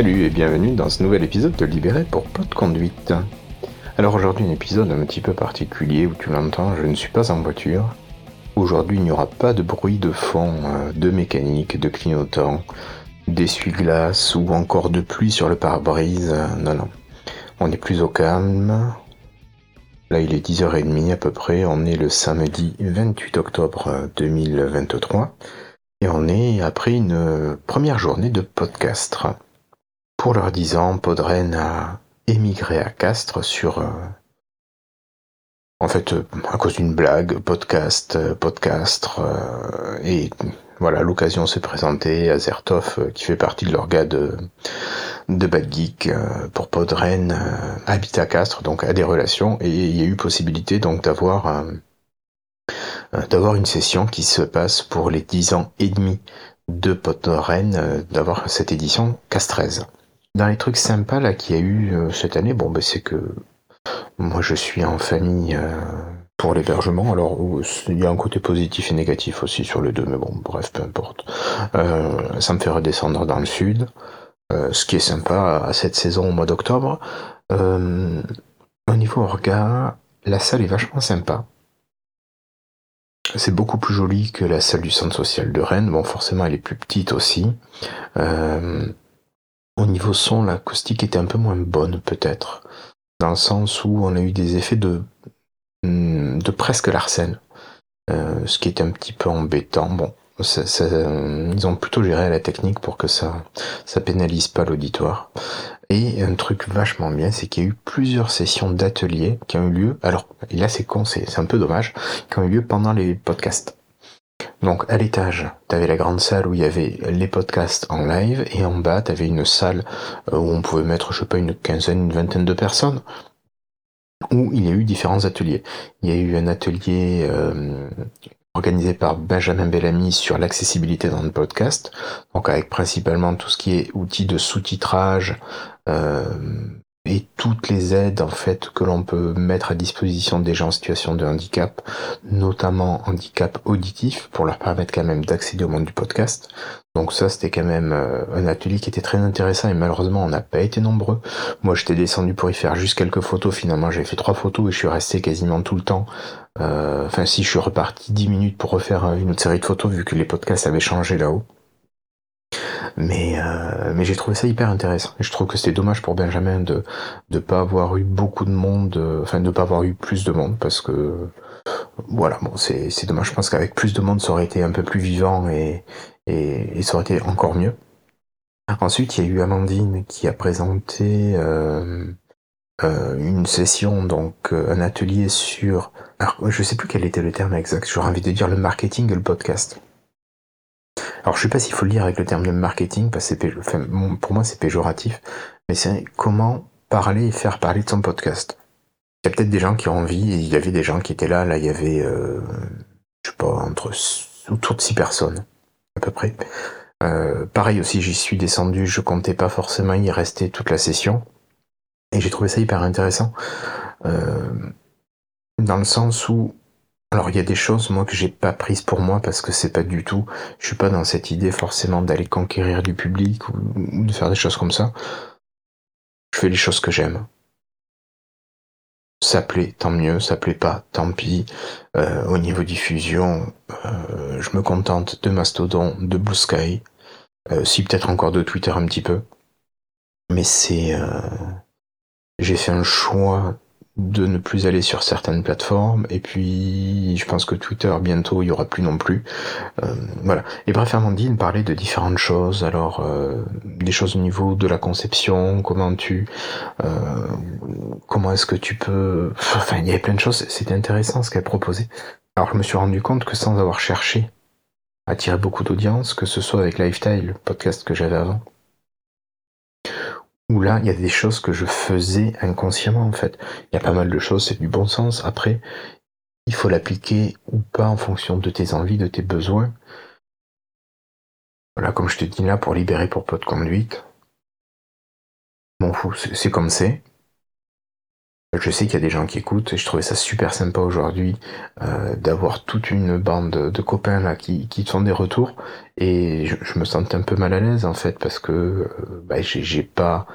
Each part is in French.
Salut et bienvenue dans ce nouvel épisode de Libéré pour de Conduite. Alors aujourd'hui un épisode un petit peu particulier où tu l'entends, je ne suis pas en voiture. Aujourd'hui il n'y aura pas de bruit de fond, euh, de mécanique, de clignotant, d'essuie-glace ou encore de pluie sur le pare-brise. Non, non. On est plus au calme. Là il est 10h30 à peu près, on est le samedi 28 octobre 2023 et on est après une première journée de podcast. Pour leur ans, Podren a émigré à Castres sur... Euh, en fait, euh, à cause d'une blague, podcast, euh, podcast, et voilà, l'occasion s'est présentée. Azertov, qui fait partie de l'organe de, de Bad Geek pour Podren, habite à Castres, donc a des relations, et il y a eu possibilité donc d'avoir d'avoir une session qui se passe pour les dix ans et demi de Podren, d'avoir cette édition Castrez. Dans les trucs sympas là qu'il y a eu euh, cette année, bon ben c'est que moi je suis en famille euh, pour l'hébergement. Alors il y a un côté positif et négatif aussi sur les deux, mais bon bref peu importe. Euh, ça me fait redescendre dans le sud. ce qui est sympa à cette saison au mois d'octobre. au niveau orga, la salle est vachement sympa. C'est beaucoup plus joli que la salle du centre social de Rennes. Bon, forcément, elle est plus petite aussi. Au niveau son, l'acoustique était un peu moins bonne peut-être, dans le sens où on a eu des effets de, hmm, presque Larsen, euh, ce qui est un petit peu embêtant. Bon, ils ont plutôt géré la technique pour que ça ça pénalise pas l'auditoire. Et un truc vachement bien, c'est qu'il y a eu plusieurs sessions d'ateliers qui ont eu lieu. Alors là c'est con, c'est un peu dommage, qui ont eu lieu pendant les podcasts. Donc à l'étage, tu avais la grande salle où il y avait les podcasts en live et en bas, tu avais une salle euh, où on pouvait mettre, je sais pas, une quinzaine, une vingtaine de personnes où il y a eu différents ateliers. Il y a eu un atelier euh, organisé par Benjamin Bellamy sur l'accessibilité dans le podcast, donc avec principalement tout ce qui est outils de sous-titrage, euh, et toutes les aides en fait que l'on peut mettre à disposition des gens en situation de handicap, notamment handicap auditif, pour leur permettre quand même d'accéder au monde du podcast. Donc ça c'était quand même euh, un atelier qui était très intéressant et malheureusement on n'a pas été nombreux. Moi j'étais descendu pour y faire juste quelques photos, finalement j'ai fait trois photos et je suis resté quasiment tout le temps. Euh, enfin si je suis reparti dix minutes pour refaire une autre série de photos vu que les podcasts avaient changé là-haut. Mais, euh, mais j'ai trouvé ça hyper intéressant. Je trouve que c'était dommage pour Benjamin de ne pas avoir eu beaucoup de monde, euh, enfin de ne pas avoir eu plus de monde, parce que voilà, bon, c'est, dommage. Je pense qu'avec plus de monde, ça aurait été un peu plus vivant et, et, ça aurait été encore mieux. Ensuite, il y a eu Amandine qui a présenté euh, une session, donc un atelier sur... Alors, je sais plus quel était le terme exact, j'aurais envie de dire le marketing et le podcast. Alors je sais pas s'il faut le lire avec le terme de marketing, parce que pour moi c'est péjoratif, mais c'est comment parler et faire parler de son podcast. Il y a peut-être des gens qui ont envie, il y avait des gens qui étaient là, là il y avait, euh, je sais pas, entre autour de six personnes, à peu près. Euh, pareil aussi, j'y suis descendu, je comptais pas forcément y rester toute la session, et j'ai trouvé ça hyper intéressant, euh, dans le sens où alors il y a des choses moi que j'ai pas prises pour moi parce que c'est pas du tout, je suis pas dans cette idée forcément d'aller conquérir du public ou, de faire des choses comme ça. Je fais les choses que j'aime. Ça plaît, tant mieux, ça plaît pas, tant pis. Euh, au niveau diffusion, euh, je me contente de Mastodon, de Blue Sky, euh, si peut-être encore de Twitter un petit peu. Mais c'est... J'ai fait un choix de ne plus aller sur certaines plateformes. Et puis je pense que Twitter bientôt il y aura plus non plus. Euh, voilà. Et bref Amandine parlait de différentes choses. Alors euh, des choses au niveau de la conception. Comment tu euh, comment est-ce que tu peux enfin il y avait plein de choses. C'était intéressant ce qu'elle proposait. Alors je me suis rendu compte que sans avoir cherché à attirer beaucoup d'audience que ce soit avec Lifestyle le podcast que j'avais avant où là, il y a des choses que je faisais inconsciemment en fait. Il y a pas mal de choses, c'est du bon sens. Après, il faut l'appliquer ou pas en fonction de tes envies, de tes besoins. Voilà, comme je te dis là, pour libérer pour peu de conduite. Bon fou, c'est comme c'est. Je sais qu'il y a des gens qui écoutent et je trouvais ça super sympa aujourd'hui euh, d'avoir toute une bande de copains là qui, qui font des retours. Et je, me sentais un peu mal à l'aise en fait parce que euh, bah, j'ai pas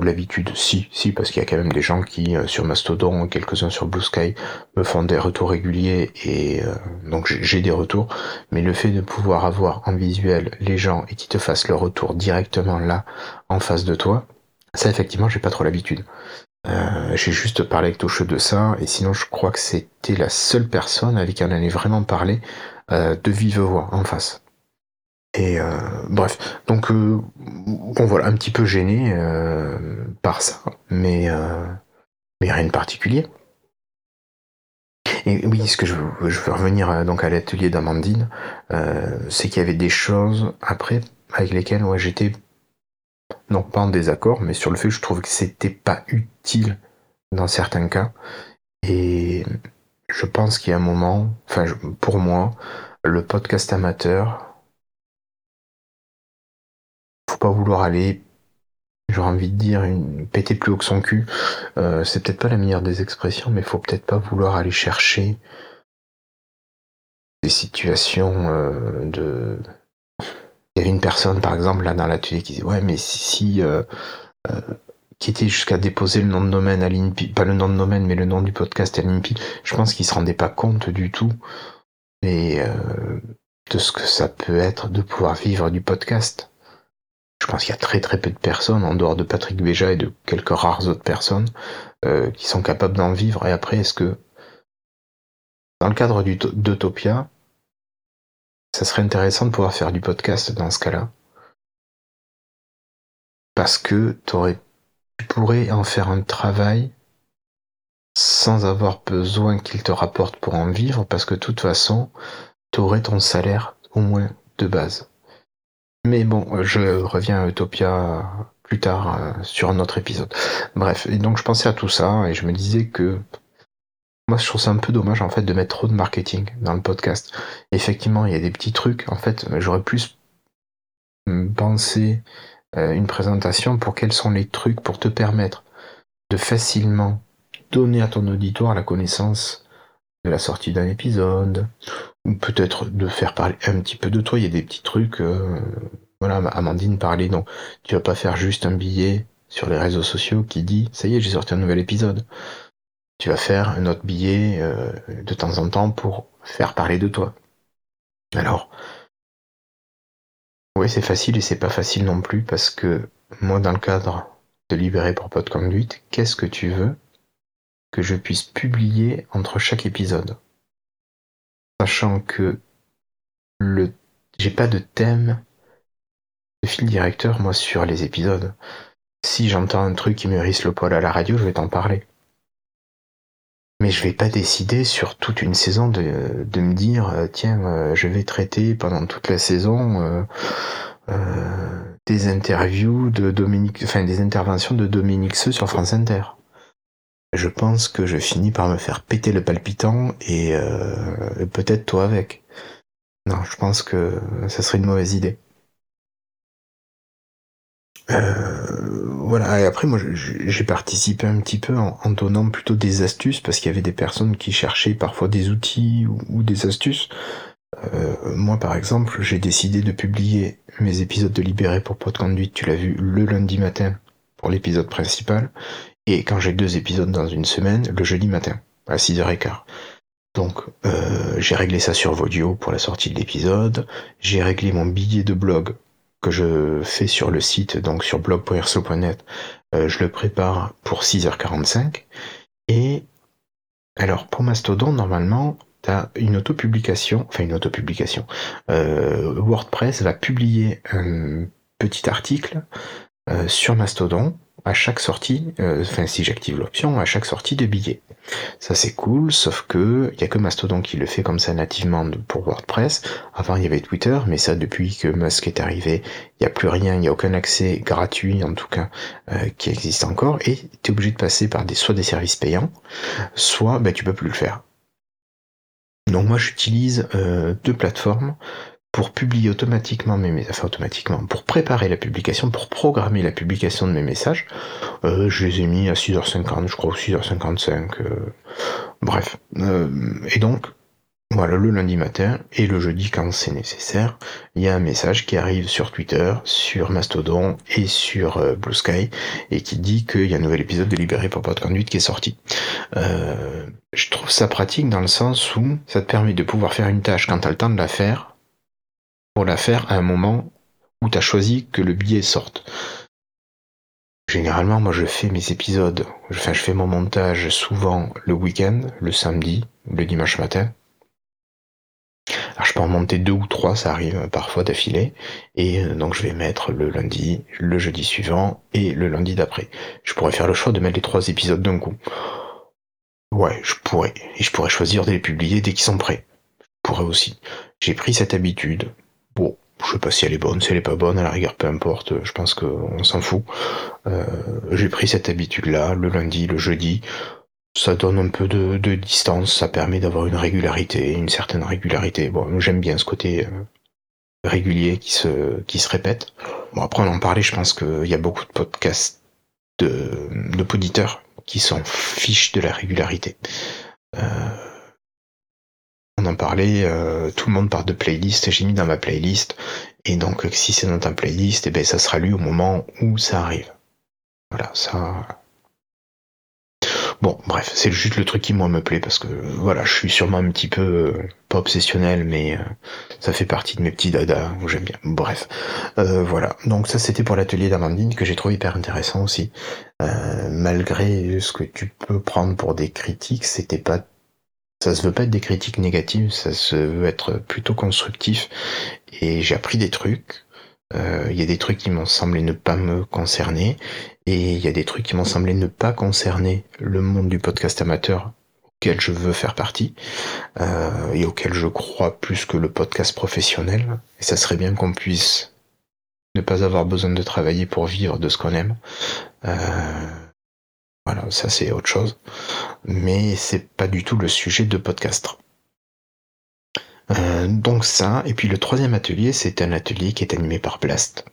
l'habitude, si, si, parce qu'il y a quand même des gens qui euh, sur Mastodon, quelques-uns sur Blue Sky me font des retours réguliers et donc j'ai des retours, mais le fait de pouvoir avoir en visuel les gens et qui te fassent le retour directement là en face de toi, ça effectivement j'ai pas trop l'habitude. Euh, j'ai juste parlé avec Touche de ça, et sinon je crois que c'était la seule personne avec qui on allait vraiment parler euh, de vive voix en face. Et euh, bref, donc bon voilà, un petit peu gêné par ça, mais mais rien de particulier. Et oui, ce que je veux, revenir donc à l'atelier d'Amandine, c'est qu'il y avait des choses après avec lesquelles j'étais non pas en désaccord, mais sur le fait que je trouve que c'était pas utile dans certains cas. Et je pense qu'il y a un moment, enfin pour moi, le podcast amateur, faut pas vouloir aller, j'aurais envie de dire, une, péter plus haut que son cul. Euh, c'est peut-être pas la meilleure des expressions, mais faut peut-être pas vouloir aller chercher des situations euh, de il y avait une personne, par exemple, là dans l'atelier qui disait Ouais, mais si. euh, euh, qui était jusqu'à déposer le nom de domaine à l'INPI, pas le nom de domaine, mais le nom du podcast à l'INPI, je pense qu'il se rendait pas compte du tout euh, de ce que ça peut être de pouvoir vivre du podcast. Je pense qu'il y a très très peu de personnes, en dehors de Patrick Béja et de quelques rares autres personnes, euh, qui sont capables d'en vivre. Et après, est-ce que, dans le cadre d'Utopia, ça serait intéressant de pouvoir faire du podcast dans ce cas-là. Parce que tu pourrais en faire un travail sans avoir besoin qu'il te rapporte pour en vivre, parce que de toute façon, tu aurais ton salaire au moins de base. Mais bon, je reviens à Utopia plus tard euh, sur un autre épisode. Bref, et donc je pensais à tout ça et je me disais que moi, je trouve ça un peu dommage en fait de mettre trop de marketing dans le podcast. Effectivement, il y a des petits trucs. En fait, j'aurais plus pensé euh, une présentation pour quels sont les trucs pour te permettre de facilement donner à ton auditoire la connaissance de la sortie d'un épisode, ou peut-être de faire parler un petit peu de toi. Il y a des petits trucs. Euh, voilà, Amandine parlait, donc tu vas pas faire juste un billet sur les réseaux sociaux qui dit ça y est, j'ai sorti un nouvel épisode tu vas faire un autre billet euh, de temps en temps pour faire parler de toi. Alors, oui, c'est facile et c'est pas facile non plus parce que moi, dans le cadre de Libérer pour de conduite, qu'est-ce que tu veux que je puisse publier entre chaque épisode? Sachant que le j'ai pas de thème de fil directeur moi sur les épisodes. Si j'entends un truc qui me risse le poil à la radio, je vais t'en parler. Mais je vais pas décider sur toute une saison de, me dire euh, tiens euh, je vais traiter pendant toute la saison euh, des interviews de Dominique, enfin des interventions de Dominique Seux sur France Inter. Je pense que je finis par me faire péter le palpitant et peut-être toi avec. Non, je pense que ça serait une mauvaise idée. Euh, voilà, et après moi j'ai participé un petit peu en, donnant plutôt des astuces parce qu'il y avait des personnes qui cherchaient parfois des outils ou, des astuces. Euh, moi par exemple j'ai décidé de publier mes épisodes de Libéré pour Pot de Conduite, tu l'as vu, le lundi matin pour l'épisode principal, et quand j'ai deux épisodes dans une semaine, le jeudi matin, à 6h15. Donc euh, j'ai réglé ça sur Vodio pour la sortie de l'épisode, j'ai réglé mon billet de blog que je fais sur le site, donc sur blog.erso.net, euh, je le prépare pour 6h45. Et alors pour Mastodon, normalement, tu as une autopublication, enfin une autopublication. Euh, WordPress va publier un petit article euh, sur Mastodon à chaque sortie, euh, enfin si j'active l'option, à chaque sortie de billet. Ça c'est cool, sauf que il y a que Mastodon qui le fait comme ça nativement pour WordPress. Avant il y avait Twitter, mais ça depuis que Musk est arrivé, il n'y a plus rien, il n'y a aucun accès gratuit en tout cas euh, qui existe encore, et tu es obligé de passer par des soit des services payants, soit ben, tu peux plus le faire. Donc moi j'utilise euh, deux plateformes pour publier automatiquement mes messages, enfin automatiquement, pour préparer la publication, pour programmer la publication de mes messages, euh, je les ai mis à 6h50, je crois, ou 6h55, euh, bref. Euh, et donc, voilà, le lundi matin et le jeudi quand c'est nécessaire, il y a un message qui arrive sur Twitter, sur Mastodon et sur euh, Blue Sky et qui dit qu'il y a un nouvel épisode de Libéré pour pas de conduite qui est sorti. Euh, je trouve ça pratique dans le sens où ça te permet de pouvoir faire une tâche quand tu as le temps de la faire, pour la faire à un moment où tu as choisi que le billet sorte. Généralement, moi je fais mes épisodes, enfin je fais mon montage souvent le week-end, le samedi, le dimanche matin alors je peux en monter deux ou trois, ça arrive parfois d'affilée, et euh, donc je vais mettre le lundi, le jeudi suivant et le lundi d'après. Je pourrais faire le choix de mettre les trois épisodes d'un coup. Ouais, je pourrais, et je pourrais choisir de les publier dès qu'ils sont prêts. Je pourrais aussi. J'ai pris cette habitude. Bon, je sais pas si elle est bonne, si elle est pas bonne, à la rigueur, peu importe, je pense qu'on s'en fout. Euh, j'ai pris cette habitude-là, le lundi, le jeudi ça donne un peu de, distance, ça permet d'avoir une régularité, une certaine régularité. Bon, j'aime bien ce côté euh, régulier qui se, qui se répète. Bon, après, on en parlait, je pense qu'il y a beaucoup de podcasts de, de poditeurs qui s'en fichent de la régularité. Euh, on en parlait, euh, tout le monde parle de playlist, j'ai mis dans ma playlist, et donc si c'est dans ta playlist, et eh ben ça sera lu au moment où ça arrive. Voilà, ça, Bon, bref, c'est juste le truc qui moi me plaît parce que voilà, je suis sûrement un petit peu euh, pas obsessionnel, mais euh, ça fait partie de mes petits dadas où j'aime bien. Bref, euh, voilà. Donc ça, c'était pour l'atelier d'Amandine que j'ai trouvé hyper intéressant aussi. malgré ce que tu peux prendre pour des critiques, c'était pas ça se veut pas être des critiques négatives, ça se veut être plutôt constructif. Et j'ai appris des trucs. Il y a des trucs qui m'ont semblé ne pas me concerner et il y a des trucs qui m'ont semblé ne pas concerner le monde du podcast amateur auquel je veux faire partie euh, et auquel je crois plus que le podcast professionnel. Et ça serait bien qu'on puisse ne pas avoir besoin de travailler pour vivre de ce qu'on aime. Euh, voilà, ça c'est autre chose. Mais c'est pas du tout le sujet de podcast. Euh, donc ça, et puis le troisième atelier, c'est un atelier qui est animé par Blast.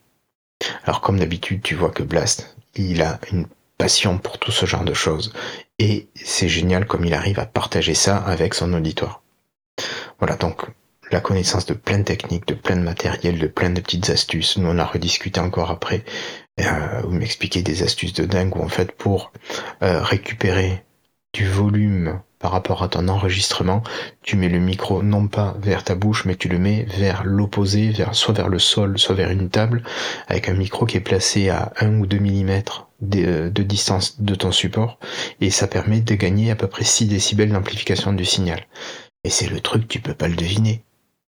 Alors comme d'habitude, tu vois que Blast, il a une passion pour tout ce genre de choses. Et c'est génial comme il arrive à partager ça avec son auditoire. Voilà, donc la connaissance de plein de techniques, de plein de matériel, de plein de petites astuces. Nous, on a rediscuté encore après, euh, où m'expliquer des astuces de dingue, où en fait, pour euh, récupérer du volume par rapport à ton enregistrement, tu mets le micro non pas vers ta bouche, mais tu le mets vers l'opposé, soit vers le sol, soit vers une table, avec un micro qui est placé à 1 ou 2 mm de, de distance de ton support, et ça permet de gagner à peu près 6 décibels d'amplification du signal. Et c'est le truc, tu peux pas le deviner.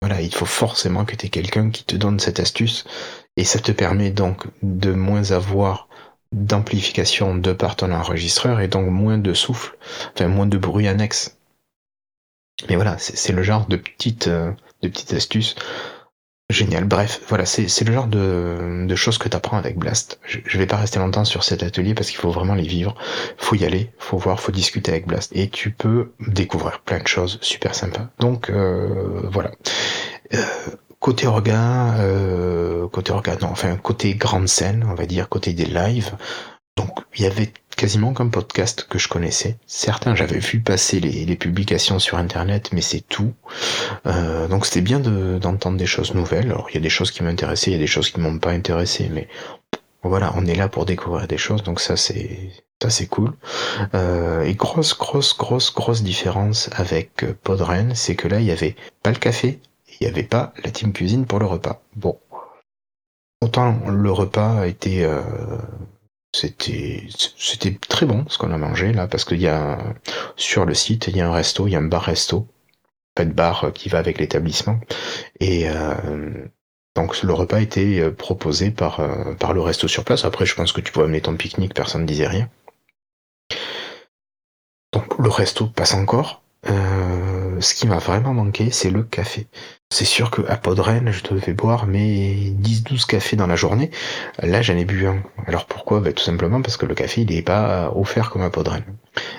Voilà, il faut forcément que tu aies quelqu'un qui te donne cette astuce, et ça te permet donc de moins avoir d'amplification de par ton enregistreur et donc moins de souffle, enfin moins de bruit annexe. Mais voilà, c'est le genre de petite, euh, de petite astuce génial. Bref, voilà, c'est le genre de, de choses que tu apprends avec Blast. Je, je, vais pas rester longtemps sur cet atelier parce qu'il faut vraiment les vivre. Faut y aller, faut voir, faut discuter avec Blast. Et tu peux découvrir plein de choses super sympas. Donc euh, voilà. Euh, Côté orga, euh, côté orga, non, enfin côté grande scène, on va dire, côté des lives. Donc il y avait quasiment qu'un podcast que je connaissais. Certains, j'avais vu passer les, publications sur Internet, mais c'est tout. Euh, donc c'était bien d'entendre des choses nouvelles. Alors il y a des choses qui m'intéressaient, il y a des choses qui m'ont pas intéressé, mais voilà, on est là pour découvrir des choses, donc ça c'est ça c'est cool. Euh, et grosse, grosse, grosse, grosse différence avec Podren, c'est que là il y avait pas le café, il n'y avait pas la team cuisine pour le repas. Bon. Autant le repas a été euh, c'était c'était très bon ce qu'on a mangé là parce qu'il y a sur le site il y a un resto, il y a un bar resto, pas de bar qui va avec l'établissement et euh, donc le repas a été euh, proposé par par le resto sur place. Après je pense que tu pouvais amener ton pique-nique, personne ne disait rien. Donc le resto passe encore. Ce qui m'a vraiment manqué, c'est le café. C'est sûr qu'à Podren, je devais boire mes 10-12 cafés dans la journée. Là, j'en ai bu un. Alors pourquoi? Bah, Tout simplement parce que le café, il n'est pas offert comme à Podren.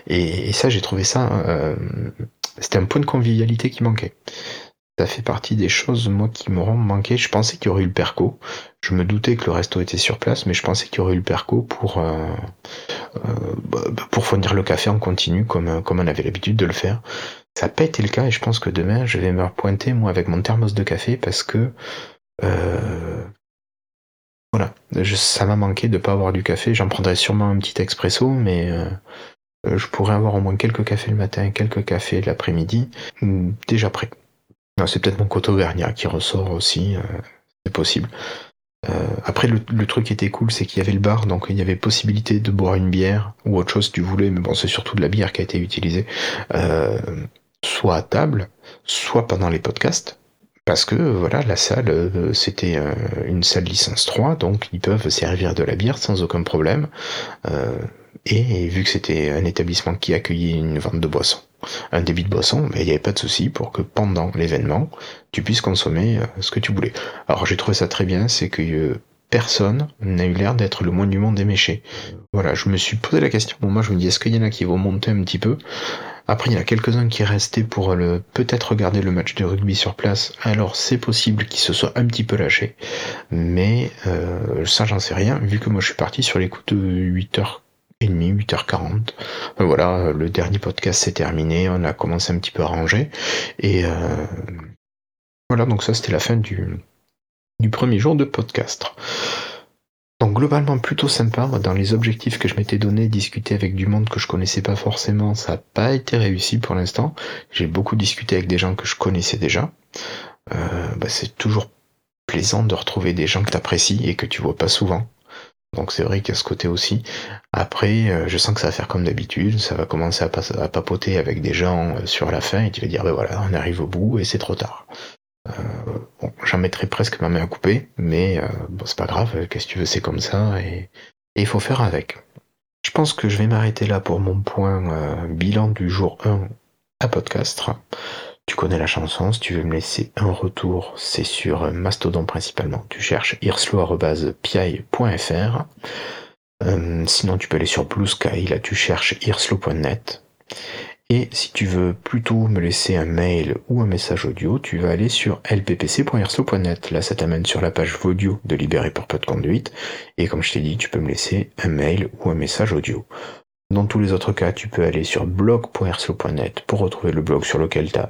Et, ça, j'ai trouvé ça... Euh, c'était un point de convivialité qui manquait. ça fait partie des choses, moi, qui m'auront manqué. Je pensais qu'il y aurait eu le perco. Je me doutais que le resto était sur place, mais je pensais qu'il y aurait eu le perco pour, euh, euh, bah, pour fournir le café en continu, comme on avait l'habitude de le faire. Ça n'a pas été le cas, et je pense que demain, je vais me pointer, moi, avec mon thermos de café, parce que, euh, voilà, ça m'a manqué de pas avoir du café. J'en prendrais sûrement un petit expresso, mais je pourrais avoir au moins quelques cafés le matin, quelques cafés l'après-midi, déjà prêt. C'est peut-être mon coteau Vernia qui ressort aussi, euh, c'est possible. Euh, après, le, truc qui était cool, c'est qu'il y avait le bar, donc il y avait possibilité de boire une bière ou autre chose si tu voulais, mais bon, c'est surtout de la bière qui a été utilisée, euh, soit à table, soit pendant les podcasts. Parce que voilà, la salle, c'était une salle licence 3, donc ils peuvent servir de la bière sans aucun problème. et vu que c'était un établissement qui accueillait une vente de boissons, un débit de boisson, mais il n'y avait pas de souci pour que pendant l'événement, tu puisses consommer euh, ce que tu voulais. Alors j'ai trouvé ça très bien, c'est que euh, personne n'a eu l'air d'être le moins du monde éméché. Voilà, je me suis posé la question, moi je me dis, est-ce qu'il y en a qui vont monter un petit peu? Après, il y a quelques-uns qui restaient pour le peut-être regarder le match de rugby sur place. Alors, c'est possible qu'ils se soient un petit peu lâchés. Mais euh, ça, j'en sais rien, vu que moi, je suis parti sur les coups de 8 h 8h40. Voilà, le dernier podcast s'est terminé, on a commencé un petit peu à ranger. Et euh, voilà, donc ça c'était la fin du premier jour de podcast. Donc globalement plutôt sympa, dans les objectifs que je m'étais donné, discuter avec du monde que je connaissais pas forcément, ça n'a pas été réussi pour l'instant. J'ai beaucoup discuté avec des gens que je connaissais déjà. Euh, bah, c'est toujours plaisant de retrouver des gens que tu apprécies et que tu vois pas souvent. Donc c'est vrai qu'il y a ce côté aussi. Après, euh, je sens que ça va faire comme d'habitude, ça va commencer à, papoter avec des gens euh, sur la fin et tu vas dire, ben voilà, on arrive au bout et c'est trop tard. Euh, j'en mettrai presque ma main à couper, mais bon, c'est pas grave, qu'est-ce que tu veux, c'est comme ça et il faut faire avec. Je pense que je vais m'arrêter là pour mon point bilan du jour 1 à podcast. Tu connais la chanson, si tu veux me laisser un retour, c'est sur Mastodon principalement. Tu cherches irslo.pi.fr. Euh, sinon, tu peux aller sur Blue Sky, là tu cherches irslo.net. Et si tu veux plutôt me laisser un mail ou un message audio, tu vas aller sur lppc.irslo.net. Là, ça t'amène sur la page audio de Libéré pour pas de conduite. Et comme je t'ai dit, tu peux me laisser un mail ou un message audio. Dans tous les autres cas, tu peux aller sur blog.irslo.net pour retrouver le blog sur lequel tu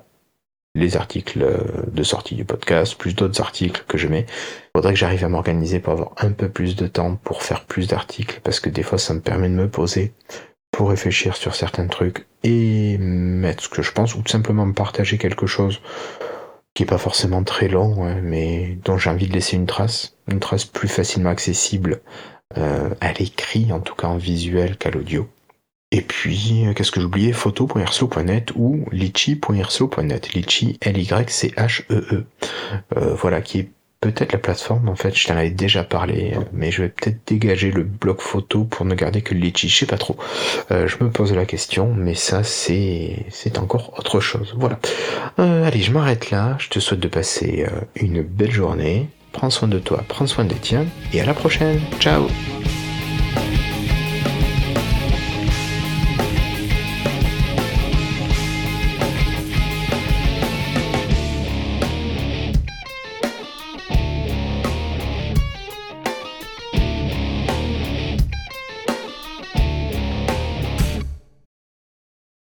les articles euh, de sortie du podcast, plus d'autres articles que je mets. Il faudrait que j'arrive à m'organiser pour avoir un peu plus de temps pour faire plus d'articles, parce que des fois ça me permet de me poser pour réfléchir sur certains trucs et mettre ce que je pense, ou tout simplement me partager quelque chose qui est pas forcément très long, hein, mais dont j'ai envie de laisser une trace, une trace plus facilement accessible euh, à l'écrit, en tout cas en visuel qu'à l'audio. Et puis, euh, qu'est-ce que j'oubliais? Photo.irslo.net ou litchi.irslo.net. Litchi, L-Y-C-H-E-E. Euh, voilà, qui est peut-être la plateforme, en fait, je t'en avais déjà parlé, mais je vais peut-être dégager le bloc photo pour ne garder que le litchi, je sais pas trop. Euh, je me pose la question, mais ça, c'est, c'est encore autre chose. Voilà. allez, je m'arrête là. Je te souhaite de passer une belle journée. Prends soin de toi, prends soin des tiens, et à la prochaine. Ciao